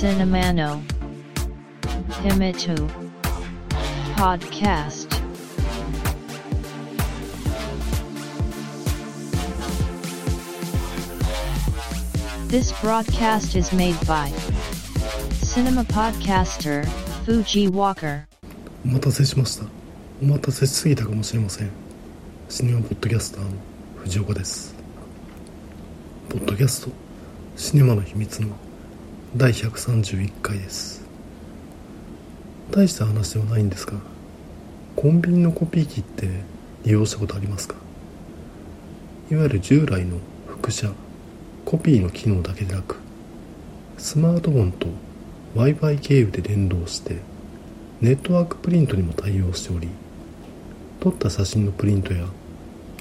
Cinemano Himitu Podcast This broadcast is made by Cinema Podcaster Fuji Walker. お待たせしましたお待たせしすぎたかもしれませんシネマポッドキャスターの藤岡ですポッドキャストシネマの秘密の第131回です。大した話ではないんですがコンビニのコピー機って利用したことありますか？いわゆる従来の複写コピーの機能だけでなくスマートフォンと w i f i 経由で連動してネットワークプリントにも対応しており撮った写真のプリントや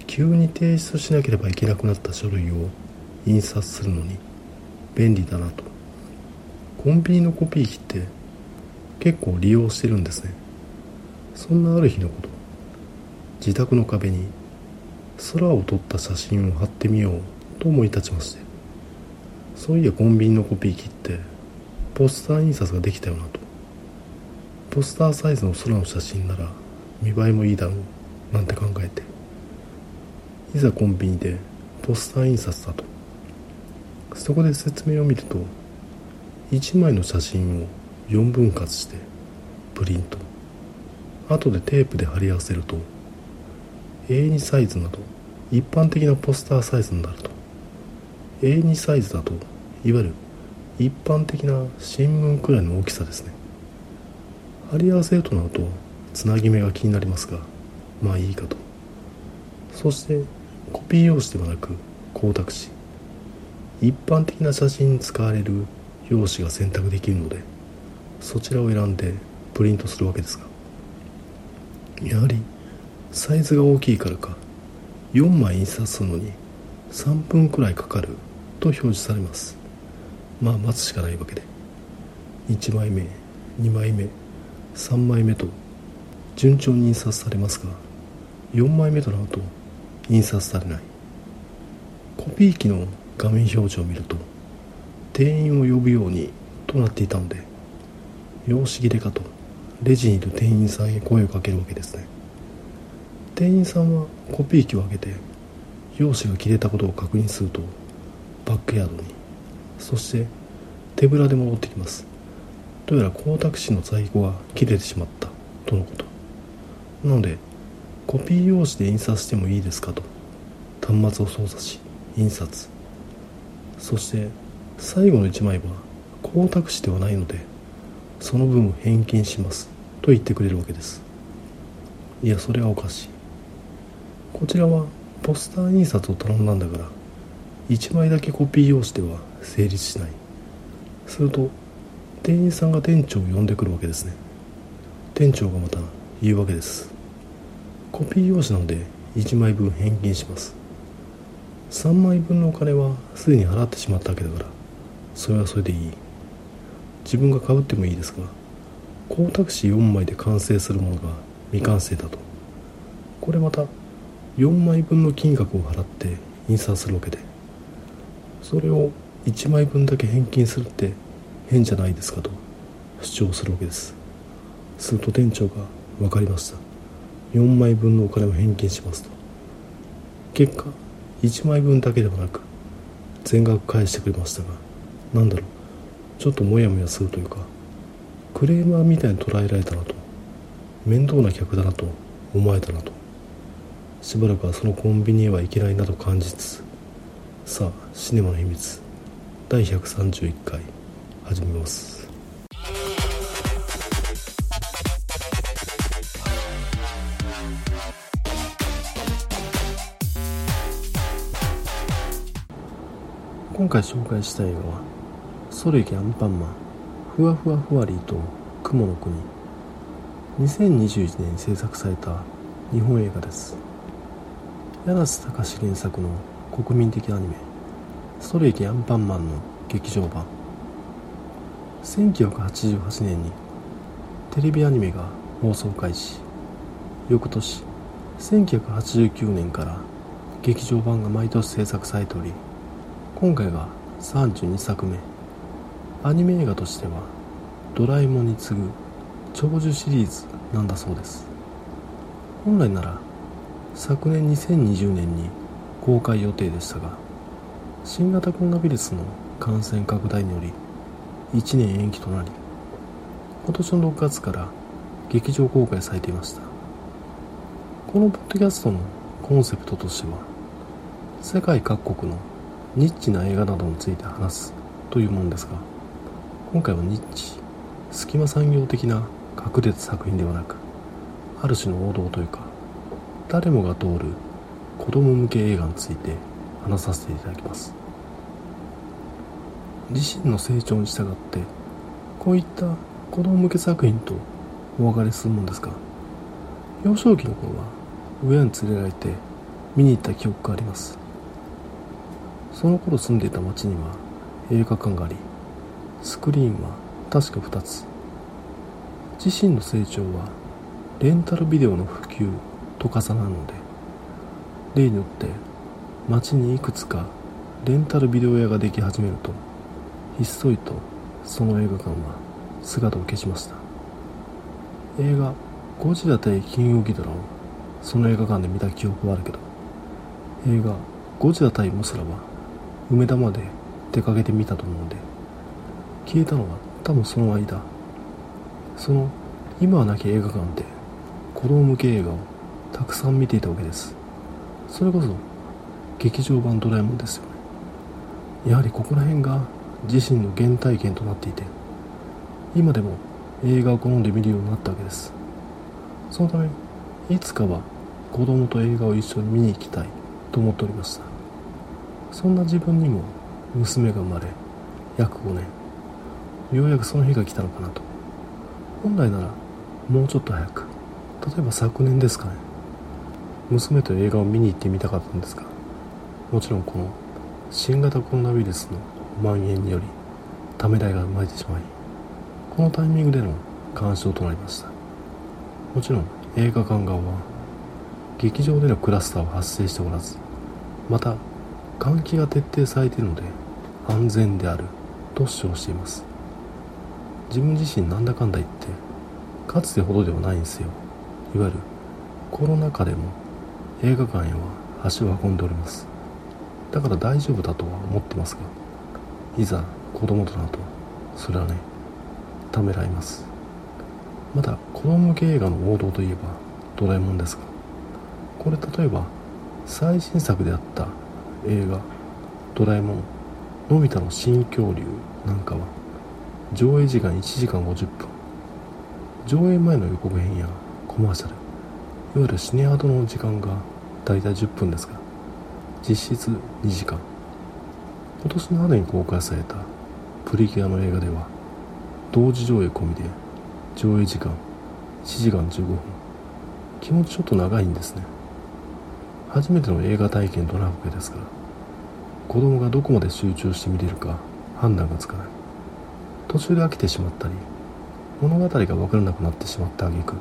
急に提出しなければいけなくなった書類を印刷するのに便利だなと。コンビニのコピー機って結構利用してるんですね。そんなある日のこと。自宅の壁に空を撮った写真を貼ってみようと思い立ちまして。そういやコンビニのコピー機ってポスター印刷ができたよなと。ポスターサイズの空の写真なら見栄えもいいだろうなんて考えて。いざコンビニでポスター印刷だと。そこで説明を見ると1枚の写真を4分割してプリント。後でテープで貼り合わせると A2 サイズなど一般的なポスターサイズになると。A2 サイズだといわゆる一般的な新聞くらいの大きさですね。貼り合わせるとなるとつなぎ目が気になりますがまあいいかと。そしてコピー用紙ではなく光沢紙。一般的な写真に使われる用紙が選択できるのでそちらを選んでプリントするわけですがやはりサイズが大きいからか4枚印刷するのに3分くらいかかると表示されます。まあ待つしかないわけで。1枚目2枚目3枚目と順調に印刷されますが4枚目となると印刷されない。コピー機の画面表示を見ると店員を呼ぶようにとなっていたので用紙切れかと。レジにいる店員さんへ声をかけるわけですね。店員さんはコピー機を開けて用紙が切れたことを確認するとバックヤードにそして手ぶらで戻ってきます。どうやら光沢紙の在庫が切れてしまったとのこと。なのでコピー用紙で印刷してもいいですかと。端末を操作し印刷。そして最後の1枚は光沢紙ではないのでその分返金しますと言ってくれるわけです。いやそれはおかしい。こちらはポスター印刷を頼んだんだから1枚だけコピー用紙では成立しない。すると店員さんが店長を呼んでくるわけですね。店長がまた言うわけです。コピー用紙なので1枚分返金します。3枚分のお金はすでに払ってしまったわけだからそれはそれでいい。自分が買うってもいいですが光沢紙4枚で完成するものが未完成だと。これまた4枚分の金額を払って印刷するわけで。それを1枚分だけ返金するって変じゃないですかと主張するわけです。すると店長が分かりました。4枚分のお金を返金しますと。結果1枚分だけではなく全額返してくれましたが何だろう。ちょっとモヤモヤするというかクレーマーみたいに捉えられたなと。面倒な客だなと。思われたなと。しばらくはそのコンビニへは行けないなと感じつつさあシネマの秘密。第131回始めます。今回紹介したいのは「ソレギアンパンマ。ンふわふわふわりと雲の国」2021年に制作された日本映画です。柳瀬隆原作の国民的アニメ「ストレイキアンパンマン」の劇場版。1988年にテレビアニメが放送開始。翌年1989年から劇場版が毎年制作されており今回が32作目アニメ映画としてはドラえもんに次ぐ長寿シリーズなんだそうです。本来なら昨年2020年に公開予定でしたが新型コロナウイルスの感染拡大により1年延期となり今年の6月から劇場公開されていました。このポッドキャストのコンセプトとしては世界各国のニッチな映画などについて話すというものですが今回はニッチ隙間産業的な隠れた作品ではなくある種の王道というか誰もが通る子供向け映画について話させていただきます。自身の成長に従ってこういった子供向け作品とお別れするもんですが幼少期の頃は親に連れられて見に行った記憶があります。その頃住んでいた町には映画館がありスクリーンは確か2つ。自身の成長はレンタルビデオの普及と重なるので例によって街にいくつかレンタルビデオ屋ができ始めるとひっそりとその映画館は姿を消しました。映画「ゴジラ対キングギドラ」をその映画館で見た記憶はあるけど映画「ゴジラ対モスラ」は梅田まで出かけてみたと思うので消えたのは多分その間。その今はなき映画館で子供向け映画をたくさん見ていたわけです。それこそ劇場版ドラえもんですよね。やはりここら辺が自身の原体験となっていて今でも映画を好んで見るようになったわけです。そのためいつかは子供と映画を一緒に見に行きたいと思っておりました。そんな自分にも娘が生まれ約5年。ようやくその日が来たのかなと。本来ならもうちょっと早く。例えば昨年ですかね。娘と映画を見に行ってみたかったんですがもちろんこの新型コロナウイルスの蔓延によりためらいが生まれてしまいこのタイミングでの鑑賞となりました。もちろん映画館側は劇場でのクラスターは発生しておらずまた換気が徹底されているので安全であると主張しています。自分自身なんだかんだ言ってかつてほどではないんですよ。いわゆるコロナ禍でも映画館へは足を運んでおります。だから大丈夫だとは思ってますがいざ子供となるとそれはねためらいます。まだ子供向け映画の王道といえばドラえもんですがこれ例えば最新作であった映画「ドラえもんのび太の新恐竜」なんかは上映時間1時間50分。上映前の予告編やコマーシャルいわゆるシネアドの時間が大体10分ですが実質2時間。今年の春に公開されたプリキュアの映画では同時上映込みで上映時間1時間15分。気持ちちょっと長いんですね。初めての映画体験となるわけですから子供がどこまで集中して見れるか判断がつかない。途中で飽きてしまったり物語が分からなくなってしまった挙句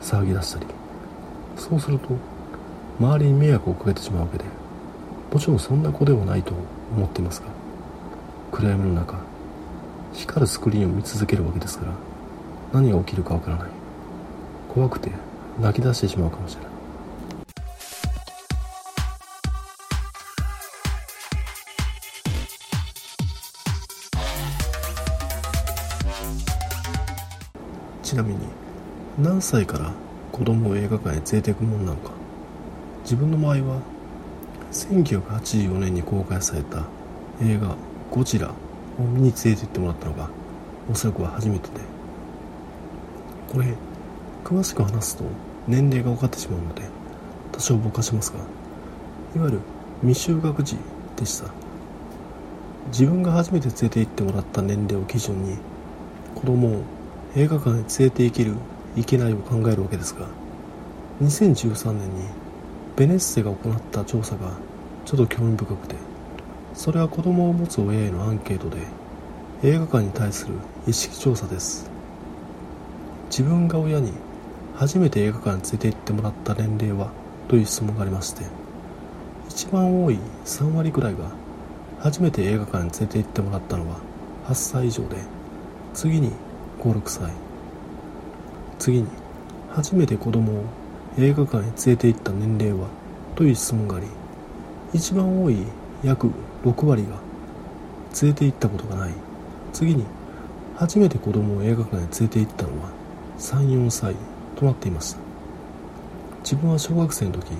騒ぎ出したり。そうすると周りに迷惑をかけてしまうわけでもちろんそんな子ではないと思っていますが暗闇の中光るスクリーンを見続けるわけですから何が起きるかわからない。怖くて泣き出してしまうかもしれない。何歳から子供を映画館へ連れていくもんなのか。自分の場合は1984年に公開された映画「ゴジラ」を見に連れて行ってもらったのがおそらくは初めてで。これ詳しく話すと年齢が分かってしまうので多少ぼかしますがいわゆる未就学児でした。自分が初めて連れて行ってもらった年齢を基準に子供を映画館へ連れて行けるいけないを考えるわけですが2013年にベネッセが行った調査がちょっと興味深くてそれは子供を持つ親へのアンケートで映画館に対する意識調査です。自分が親に初めて映画館に連れて行ってもらった年齢はという質問がありまして一番多い3割くらいが初めて映画館に連れて行ってもらったのは8歳以上で次に56歳。次に初めて子供を映画館へ連れて行った年齢はという質問があり一番多い約6割が連れて行ったことがない。次に初めて子供を映画館へ連れて行ったのは34歳となっていました。自分は小学生の時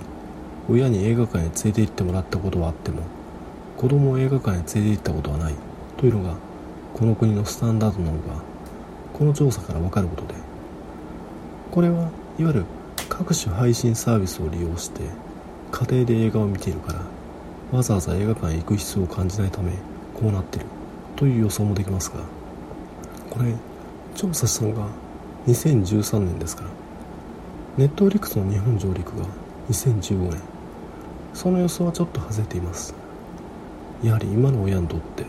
親に映画館へ連れて行ってもらったことはあっても子供を映画館へ連れて行ったことはないというのがこの国のスタンダードなのがこの調査から分かることでこれはいわゆる各種配信サービスを利用して家庭で映画を見ているからわざわざ映画館へ行く必要を感じないためこうなってるという予想もできますがこれ調査したのが2013年ですからネットフリックスの日本上陸が2015年その予想はちょっと外れています。やはり今の親にとって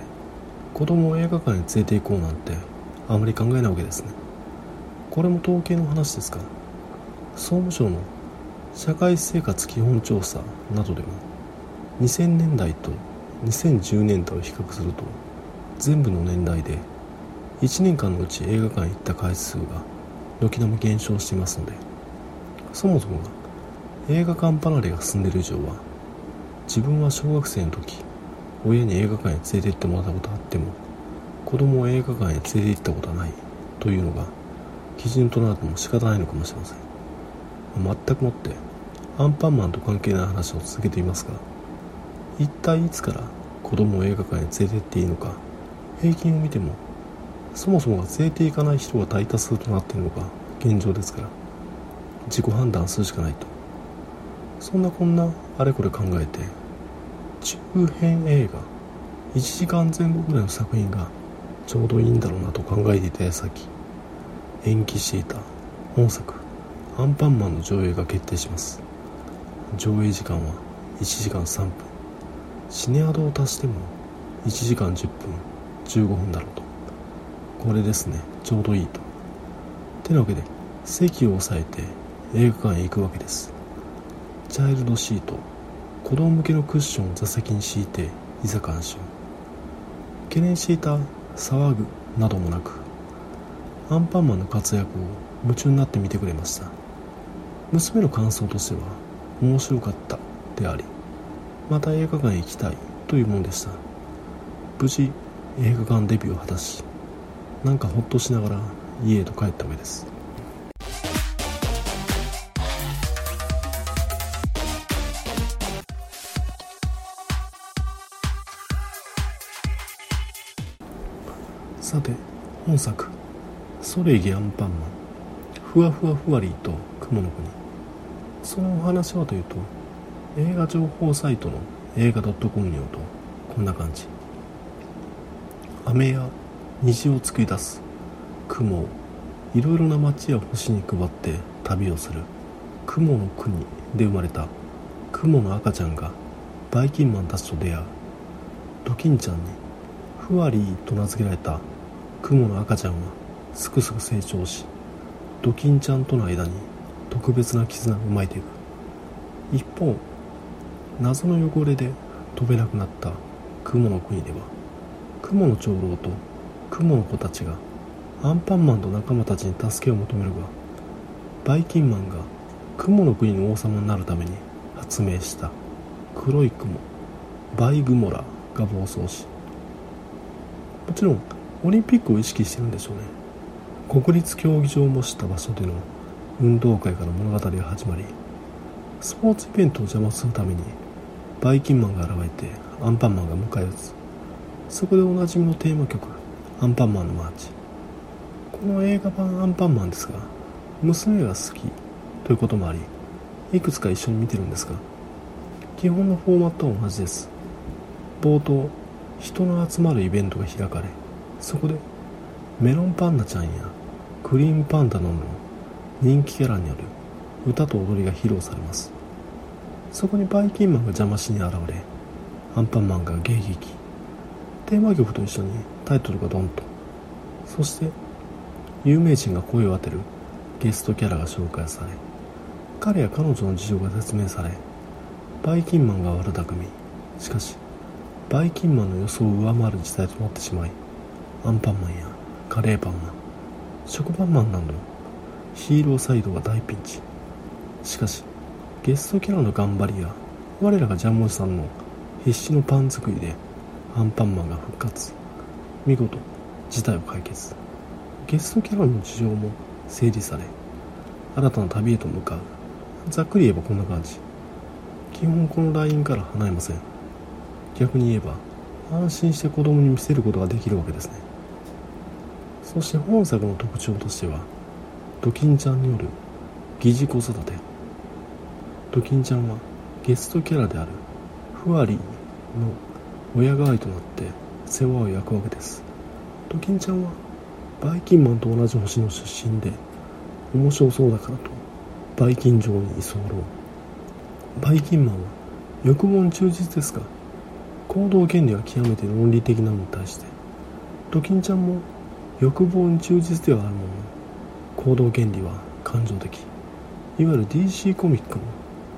子供を映画館に連れて行こうなんてあまり考えないわけですね。これも統計の話ですか？総務省の社会生活基本調査などでも2000年代と2010年代を比較すると全部の年代で1年間のうち映画館に行った回数が軒並み減少していますのでそもそもが映画館離れが進んでいる以上は自分は小学生の時親に映画館へ連れて行ってもらったことあっても子供を映画館へ連れて行ったことはないというのが基準となるとも仕方ないのかもしれません。全くもってアンパンマンと関係ない話を続けていますが一体いつから子供を映画館へ連れてっていいのか平均を見てもそもそもが連れて行かない人が大多数となっているのが現状ですから自己判断するしかないと。そんなこんなあれこれ考えて中編映画1時間前後ぐらいの作品がちょうどいいんだろうなと考えていた矢先。延期していた本作「アンパンマン」の上映が決定します。上映時間は1時間3分。シネアドを足しても1時間10分15分だろうと。これですねちょうどいいと。てなわけで席を押さえて映画館へ行くわけです。チャイルドシート子供向けのクッションを座席に敷いていざ監修懸念していた騒ぐなどもなくアンパンマンの活躍を夢中になって見てくれました。娘の感想としては面白かったでありまた映画館へ行きたいというものでした。無事映画館デビューを果たしなんかほっとしながら家へと帰ったわけです。さて本作「ソレギアンパンマン」ふわふわふわりと雲の国。そのお話はというと映画情報サイトの映画 .com によるとこんな感じ。雨や虹を作り出す。雲をいろいろな街や星に配って旅をする。雲の国で生まれた。雲の赤ちゃんがバイキンマンたちと出会う。ドキンちゃんにフワリーと名付けられた。雲の赤ちゃんはすくすく成長しドキンちゃんとの間に特別な絆が生まれていく。一方謎の汚れで飛べなくなった雲の国では雲の長老と雲の子たちがアンパンマンと仲間たちに助けを求めるがバイキンマンが雲の国の王様になるために発明した黒い雲バイグモラが暴走しもちろんオリンピックを意識してるんでしょうね。国立競技場を模した場所での運動会から物語が始まりスポーツイベントを邪魔するためにバイキンマンが現れてアンパンマンが迎え撃つ。そこでおなじみのテーマ曲アンパンマンのマーチ。この映画版アンパンマンですが娘が好きということもありいくつか一緒に見てるんですが基本のフォーマットは同じです。冒頭人の集まるイベントが開かれそこでメロンパンダちゃんやクリームパンダなどの？人気キャラによる。歌と踊りが披露されます。そこにバイキンマンが邪魔しに現れアンパンマンが迎撃。テーマ曲と一緒にタイトルがドンと。そして有名人が声を当てるゲストキャラが紹介され彼や彼女の事情が説明されバイキンマンが悪巧み。しかしバイキンマンの予想を上回る事態となってしまいアンパンマンやカレーパンマン食パンマンなどヒーローサイドは大ピンチ。しかしゲストキャラの頑張りや我らがジャンモジさんの必死のパン作りでアンパンマンが復活。見事事態を解決。ゲストキャラの事情も整理され新たな旅へと向かう。ざっくり言えばこんな感じ。基本このラインから離れません。逆に言えば安心して子供に見せることができるわけですね。そして本作の特徴としてはドキンちゃんによる疑似子育て。ドキンちゃんはゲストキャラであるフワリーの親代わりとなって世話を焼くわけです。ドキンちゃんはバイキンマンと同じ星の出身で面白そうだからとバイキン城に居候。バイキンマンは欲望に忠実ですが行動原理は極めて論理的なのに対してドキンちゃんも欲望に忠実ではあるもの。の行動原理は感情的。いわゆる DC コミックの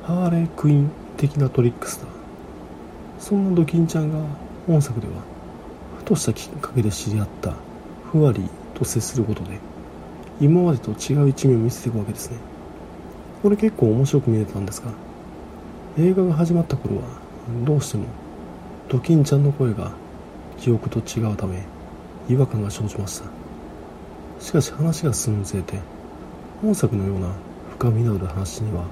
ハーレークイーン的なトリックスターそんなドキンちゃんが本作ではふとしたきっかけで知り合ったフワリーと接することで今までと違う一面を見せていくわけですね。これ結構面白く見えたんですが映画が始まった頃はどうしてもドキンちゃんの声が記憶と違うため違和感が生じました。しかし話が進むにつれて本作のような深みのある話には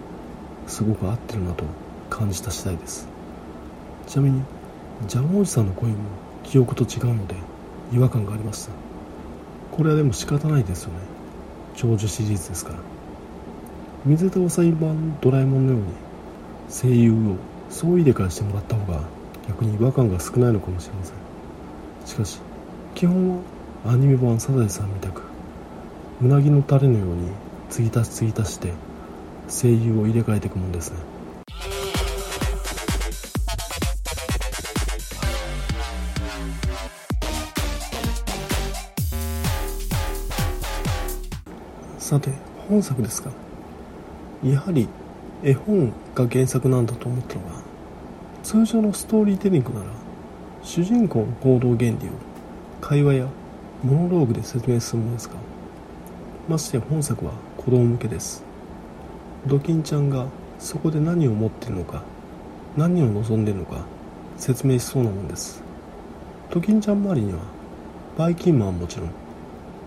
すごく合ってるなと感じた次第です。ちなみにジャムおじさんの声も記憶と違うので違和感がありました。これはでも仕方ないですよね。長寿シリーズですから。水田裁判ドラえもんのように声優を総入れ替えしてもらった方が逆に違和感が少ないのかもしれません。しかし基本はアニメ版サザエさんみたくうなぎのタレのように継ぎ足し継ぎ足して声優を入れ替えていくもんですね。さて本作ですがやはり絵本が原作なんだと思ったのが通常のストーリーテリングなら主人公の行動原理を会話やモノローグで説明するものですがましてや本作は子供向けです。ドキンちゃんがそこで何を思っているのか何を望んでいるのか説明しそうなもんです。ドキンちゃん周りにはバイキンマンはもちろん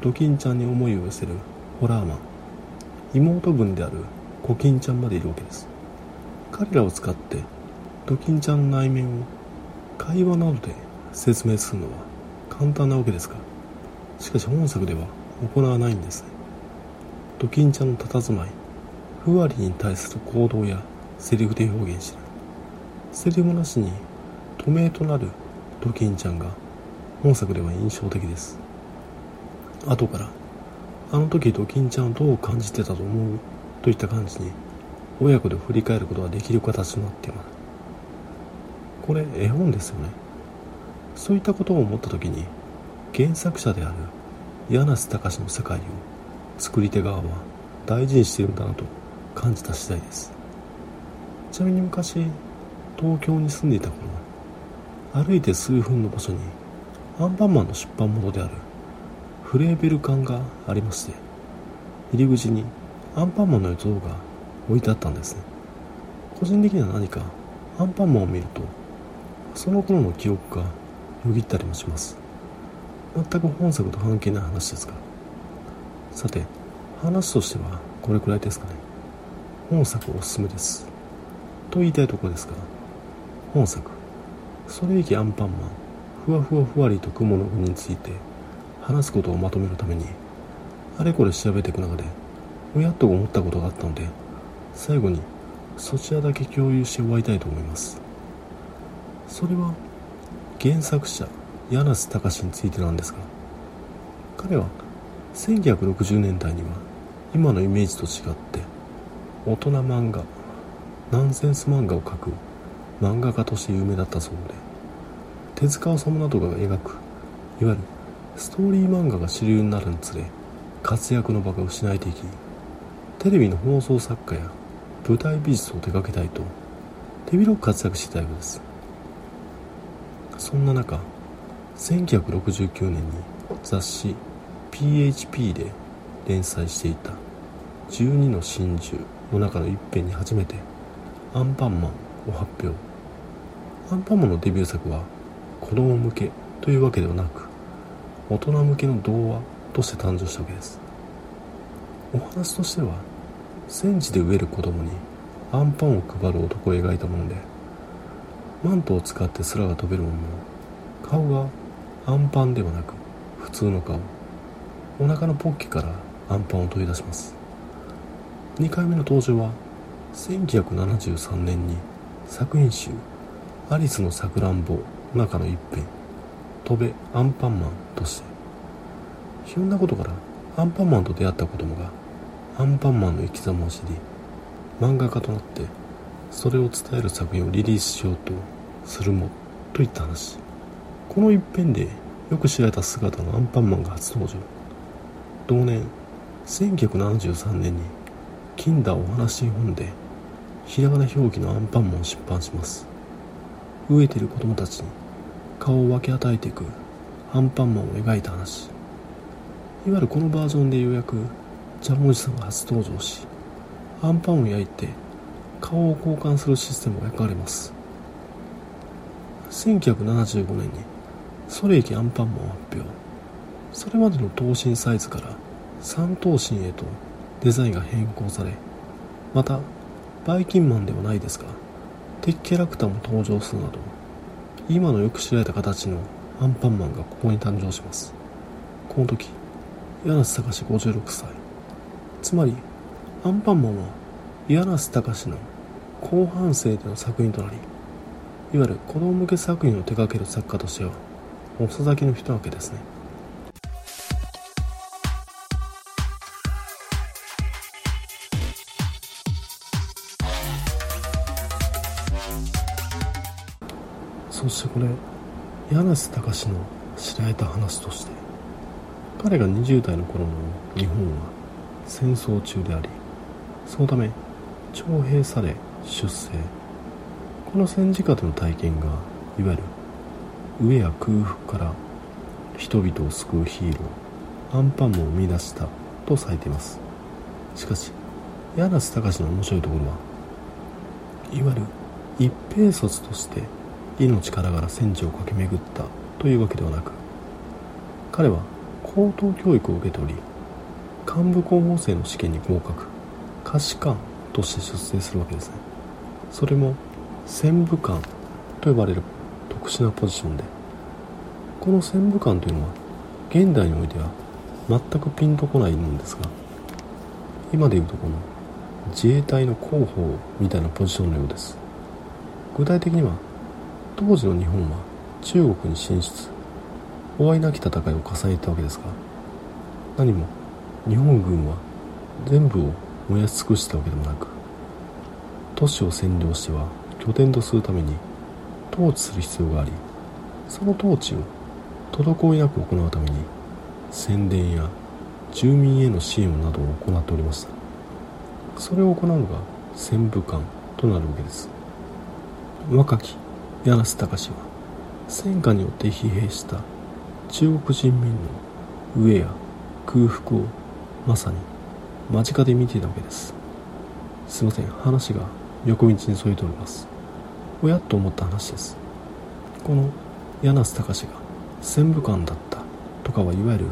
ドキンちゃんに思いを寄せるホラーマン妹分であるコキンちゃんまでいるわけです。彼らを使ってドキンちゃんの内面を会話などで説明するのは簡単なわけですがしかし本作では行わないんですね。ドキンちゃんの佇まいふわりに対する行動やセリフで表現しるセリフなしに透明となるドキンちゃんが本作では印象的です。後からあの時ドキンちゃんをどう感じてたと思う？といった感じに親子で振り返ることができる形になっています。これ絵本ですよね。そういったことを思った時に原作者である柳瀬隆の世界を作り手側は大事にしているんだなと感じた次第です。ちなみに昔東京に住んでいた頃歩いて数分の場所にアンパンマンの出版元であるフレーベル館がありまして入り口にアンパンマンの像が置いてあったんですね。個人的には何かアンパンマンを見るとその頃の記憶がよぎったりもします。全く本作と関係ない話ですがさて話としてはこれくらいですかね。本作おすすめです。と言いたいところですが本作。それいきアンパンマンふわふわふわりと雲の国について話すことをまとめるためにあれこれ調べていく中でおやっと思ったことがあったので最後にそちらだけ共有して終わりたいと思います。それは原作者柳瀬隆についてなんですが彼は1960年代には今のイメージと違って大人漫画ナンセンス漫画を描く漫画家として有名だったそうで手塚治虫などが描くいわゆるストーリー漫画が主流になるにつれ活躍の場が失われていきテレビの放送作家や舞台美術を手掛けたいと手広く活躍していたようです。そんな中1969年に雑誌 PHP で連載していた12の真珠の中の一編に初めてアンパンマンを発表。アンパンマンのデビュー作は子供向けというわけではなく大人向けの童話として誕生したわけです。お話としては戦地で飢える子供にアンパンを配る男を描いたものでマントを使って空が飛べるもの。の顔がアンパンではなく普通の顔。お腹のポッケからアンパンを取り出します。2回目の登場は1973年に作品集「アリスのさくらんぼ」の中の一編「飛べアンパンマン」としてひょんなことからアンパンマンと出会った子供がアンパンマンの生き様を知り漫画家となってそれを伝える作品をリリースしようとするもといった話。この一編でよく知られた姿のアンパンマンが初登場同年1973年に金田お話本でひらがな表記のアンパンマンを出版します。飢えている子供たちに顔を分け与えていくアンパンマンを描いた話。いわゆるこのバージョンでようやくジャムおじさんが初登場しアンパンを焼いて顔を交換するシステムが描かれます。1975年にソレイキアンパンマンを発表。それまでの等身サイズから3等身へとデザインが変更されまたバイキンマンではないですが敵キャラクターも登場するなど今のよく知られた形のアンパンマンがここに誕生します。この時柳瀬隆56歳。つまりアンパンマンは柳瀬隆の後半生での作品となりいわゆる子供向け作品を手掛ける作家としては遅咲きの人なわけですね。そしてこれ柳瀬隆の知られた話として彼が20代の頃の日本は戦争中でありそのため徴兵され出征この戦時下での体験がいわゆる飢えや空腹から人々を救うヒーローアンパンマンを生み出したとされています。しかし柳瀬隆の面白いところはいわゆる一兵卒として命からがら戦地を駆け巡ったというわけではなく彼は高等教育を受けており幹部候補生の試験に合格下士官として出世するわけですね。それも戦部官と呼ばれる特殊なポジションでこの戦部官というのは現代においては全くピンとこないんですが今でいうとこの自衛隊の広報みたいなポジションのようです。具体的には当時の日本は中国に進出終わりなき戦いを重ねたわけですが何も日本軍は全部を燃やし尽くしたわけでもなく都市を占領しては拠点とするために統治する必要がありその統治を滞りなく行うために宣伝や住民への支援などを行っておりました。それを行うのが戦部官となるわけです。若き柳瀬隆は戦火によって疲弊した中国人民の飢えや空腹をまさに間近で見ていたわけです。すいません。話が横道に添えております。おやと思った話です。この柳瀬隆が戦部官だったとかはいわゆる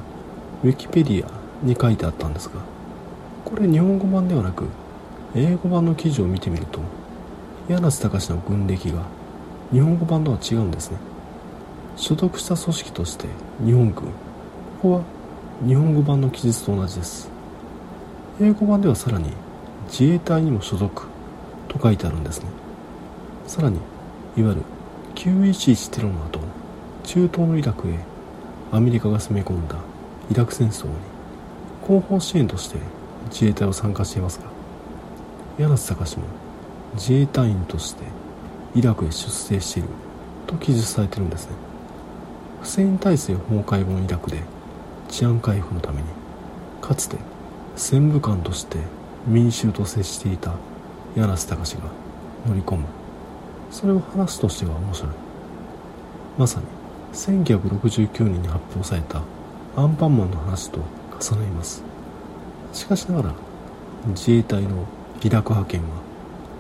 ウィキペディアに書いてあったんですがこれ日本語版ではなく英語版の記事を見てみると柳瀬隆の軍歴が日本語版とは違うんですね。所属した組織として日本軍ここは日本語版の記述と同じです。英語版ではさらに自衛隊にも所属。と書いてあるんですね。さらにいわゆる911テロの後中東のイラクへアメリカが攻め込んだイラク戦争に後方支援として自衛隊を参加していますが柳瀬隆も自衛隊員としてイラクへ出征していると記述されてるんですね。フセイン体制崩壊後のイラクで治安回復のためにかつて戦部官として民衆と接していた柳瀬隆が乗り込む。それを話すとしては面白い。まさに1969年に発表されたアンパンマンの話と重ねます。しかしながら自衛隊のイラク派遣は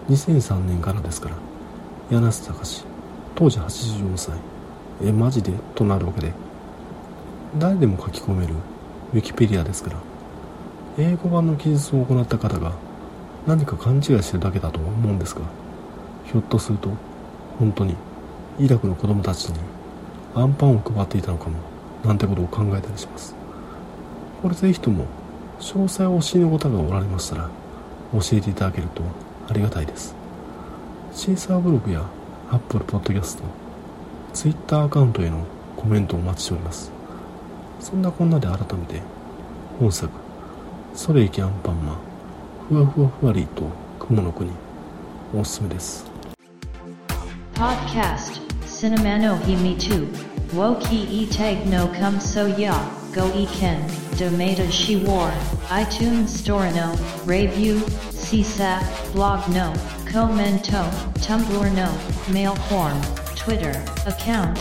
2003年からですから柳瀬隆当時84歳。えマジで？となるわけで誰でも書き込めるウィキペディアですから英語版の記述を行った方が何か勘違いしてるだけだと思うんですがひょっとすると本当にイラクの子供たちにアンパンを配っていたのかもなんてことを考えたりします。これぜひとも詳細をお知りの方がおられましたら教えていただけるとありがたいです。シーサーブログやアップルポッドキャストツイッターアカウントへのコメントをお待ちしております。そんなこんなで改めて本作「ソレイキアンパンマンふわふわふわりと雲の国」おすすめです Podcast Cinema no Himi 2 Woki e tag no come so ya Go e ken Domata she war iTunes Store no Review CSAP Blog no Commento Tumblr no Mail form Twitter account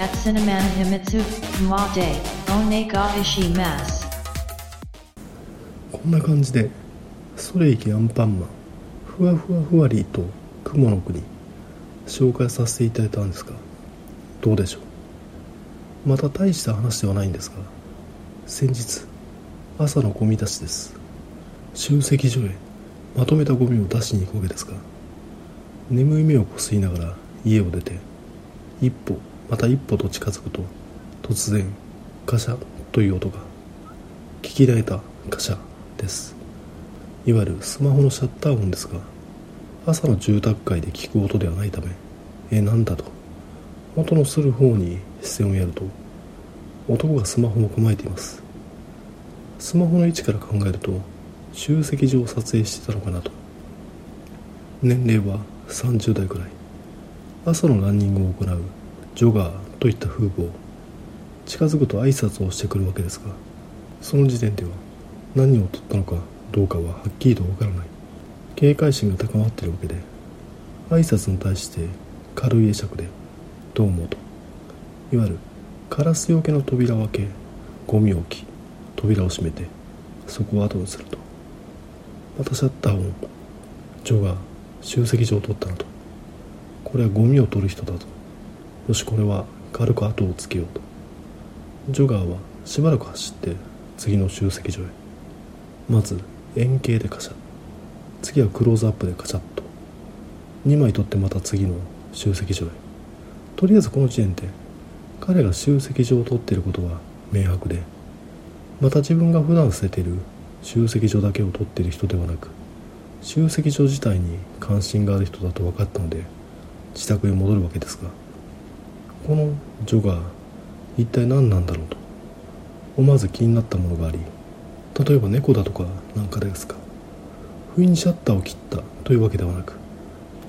at Cinemana Himitsu Ma de Onega Ishimasu こんな感じでソレイキアンパンマン。ふわふわふわりと雲の国。紹介させていただいたんですがどうでしょう？また大した話ではないんですが。先日朝のゴミ出しです。集積所へまとめたゴミを出しに行くわけですが眠い目をこすりながら家を出て一歩また一歩と近づくと突然ガシャという音が。聞き慣れたガシャです。いわゆるスマホのシャッター音ですが朝の住宅街で聞く音ではないためえなんだと。音のする方に視線をやると男がスマホを構えています。スマホの位置から考えると集積所を撮影してたのかなと。年齢は30代くらい。朝のランニングを行うジョガーといった風貌。近づくと挨拶をしてくるわけですがその時点では何を取ったのかどうかははっきりとわからない。警戒心が高まっているわけで挨拶に対して軽い会釈で「どうも」と。いわゆるカラスよけの扉を開けゴミを置き扉を閉めてそこを後にすると。またシャッター音ジョが集積所を取ったなと。これはゴミを取る人だと。よしこれは軽く後をつけようと。ジョガーはしばらく走って次の集積所へ。まず円形でカシャ次はクローズアップでカチャッと。2枚取ってまた次の集積所へ。とりあえずこの時点で彼が集積所を取っていることは明白でまた自分が普段捨てている集積所だけを取っている人ではなく集積所自体に関心がある人だと分かったので自宅へ戻るわけですがこのジョが一体何なんだろうと思わず気になったものがあり例えば猫だとかなんかですか？不意にシャッターを切ったというわけではなく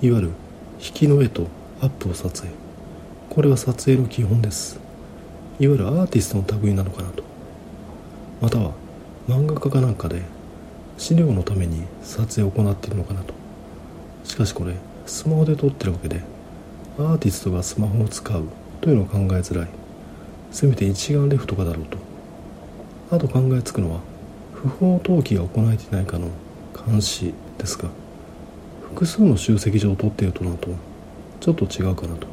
いわゆる引きの絵とアップを撮影。これは撮影の基本です。いわゆるアーティストの類なのかなと。または漫画家かなんかで資料のために撮影を行っているのかなと。しかしこれスマホで撮ってるわけでアーティストがスマホを使うというのを考えづらい。せめて一眼レフとかだろうと。あと考えつくのは不法投棄が行われていないかの監視ですが複数の集積所を取っているとなるとちょっと違うかなと。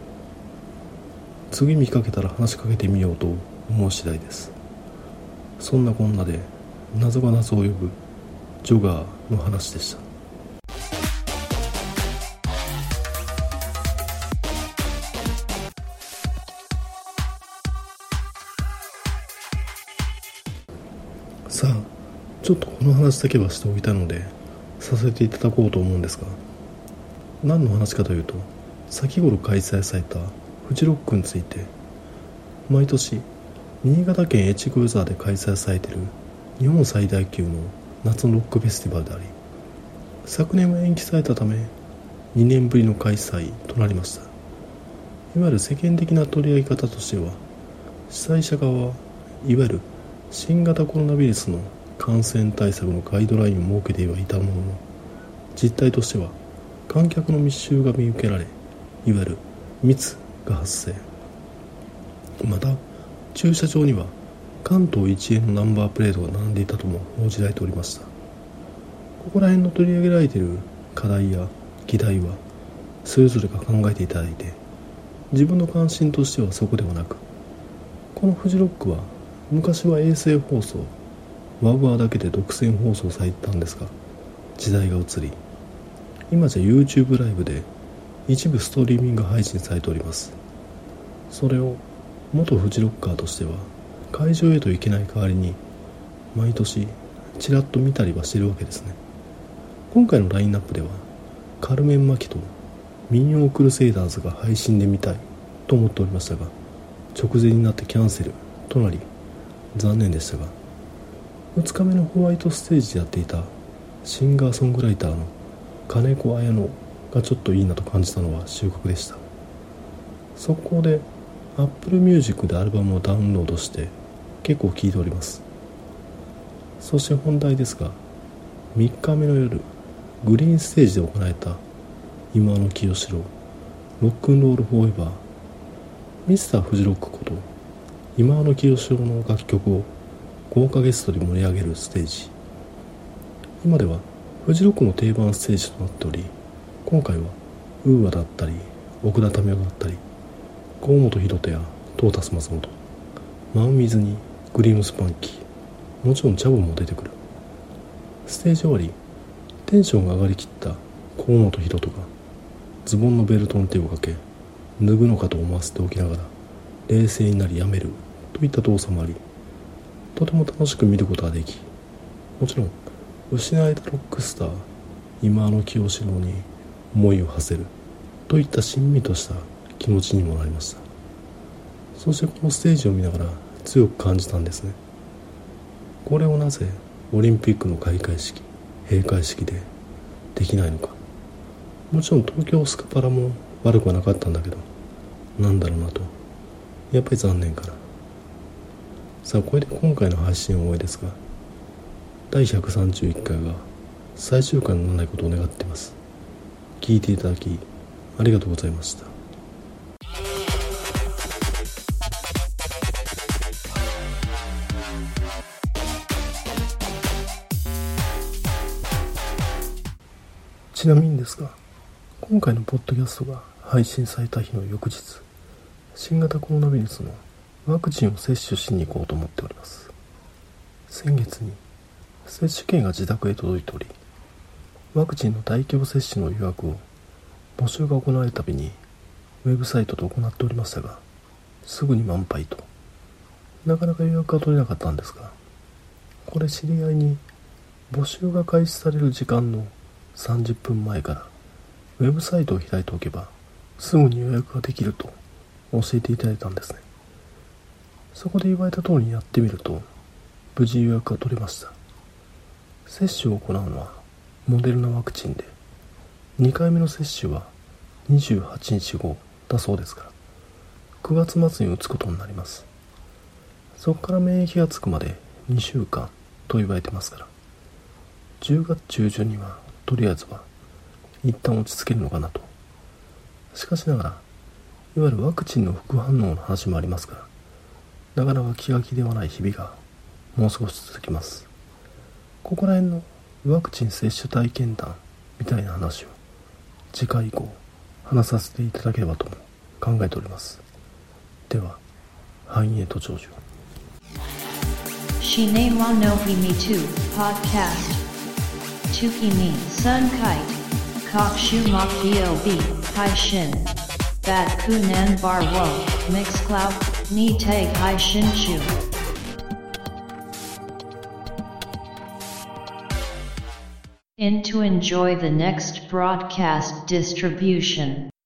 次見かけたら話しかけてみようと思う次第です。そんなこんなで謎が謎を呼ぶジョガーの話でした。ちょっとこの話だけはしておいたのでさせていただこうと思うんですが何の話かというと先頃開催されたフジロックについて毎年新潟県越後湯沢で開催されている日本最大級の夏のロックフェスティバルであり昨年は延期されたため2年ぶりの開催となりました。いわゆる世間的な取り上げ方としては主催者側はいわゆる新型コロナウイルスの感染対策のガイドラインを設けてはいたものの実態としては観客の密集が見受けられいわゆる密が発生。また駐車場には関東一円のナンバープレートが並んでいたとも報じられておりました。ここら辺の取り上げられている課題や議題はそれぞれが考えていただいて自分の関心としてはそこではなくこのフジロックは昔は衛星放送ワウワーだけで独占放送されたんですが時代が移り今じゃ YouTube ライブで一部ストリーミング配信されております。それを元フジロッカーとしては会場へと行けない代わりに毎年ちらっと見たりはしてるわけですね。今回のラインナップではカルメン・マキと民謡クルセイダーズが配信で見たいと思っておりましたが直前になってキャンセルとなり残念でしたが2日目のホワイトステージでやっていたシンガーソングライターの金子綾乃がちょっといいなと感じたのは収穫でした。速攻で Apple Music でアルバムをダウンロードして結構聴いております。そして本題ですが3日目の夜グリーンステージで行われた今の清志郎ロックンロールフォーエバーミスターフジロックこと今の清志郎の楽曲を豪華ゲストで盛り上げるステージ。今ではフジロックの定番ステージとなっており今回はウーアだったり奥田民生だったり河本大翔やトータス松本マンウィズにグリームスパンキーもちろんチャボも出てくる。ステージ終わりテンションが上がりきった河本大翔がズボンのベルトに手をかけ脱ぐのかと思わせておきながら冷静になりやめるといった動作もありとても楽しく見ることができもちろん失われたロックスター今の清志郎に思いを馳せるといったしんみとした気持ちにもなりました。そしてこのステージを見ながら強く感じたんですね。これをなぜオリンピックの開会式閉会式でできないのか。もちろん東京スカパラも悪くはなかったんだけどなんだろうなとやっぱり残念かな。さあこれで今回の配信を終えですが第131回が最終回にならないことを願っています。聞いていただきありがとうございました。ちなみにですが今回のポッドキャストが配信された日の翌日新型コロナウイルスのワクチンを接種しに行こうと思っております。先月に接種券が自宅へ届いておりワクチンの大規模接種の予約を募集が行われるたびにウェブサイトで行っておりましたがすぐに満杯と。なかなか予約が取れなかったんですがこれ知り合いに募集が開始される時間の30分前からウェブサイトを開いておけばすぐに予約ができると教えていただいたんですね。そこで言われた通りにやってみると無事予約が取れました。接種を行うのはモデルナワクチンで2回目の接種は28日後だそうですから9月末に打つことになります。そこから免疫がつくまで2週間と言われてますから10月中旬にはとりあえずは一旦落ち着けるのかなと。しかしながらいわゆるワクチンの副反応の話もありますからなかなか気が気ではない日々がもう少し続きますここら辺のワクチン接種体験談みたいな話を次回以降話させていただければとも考えておりますでは繁栄と長寿 Shinema no Himi 2 Podcast Tukimi Sun Kite Kokshu Makio B Hai Shin Bat Kunan Bar Wo Mixcloud Ni Tag Hai Shin Chu In to enjoy the next broadcast distribution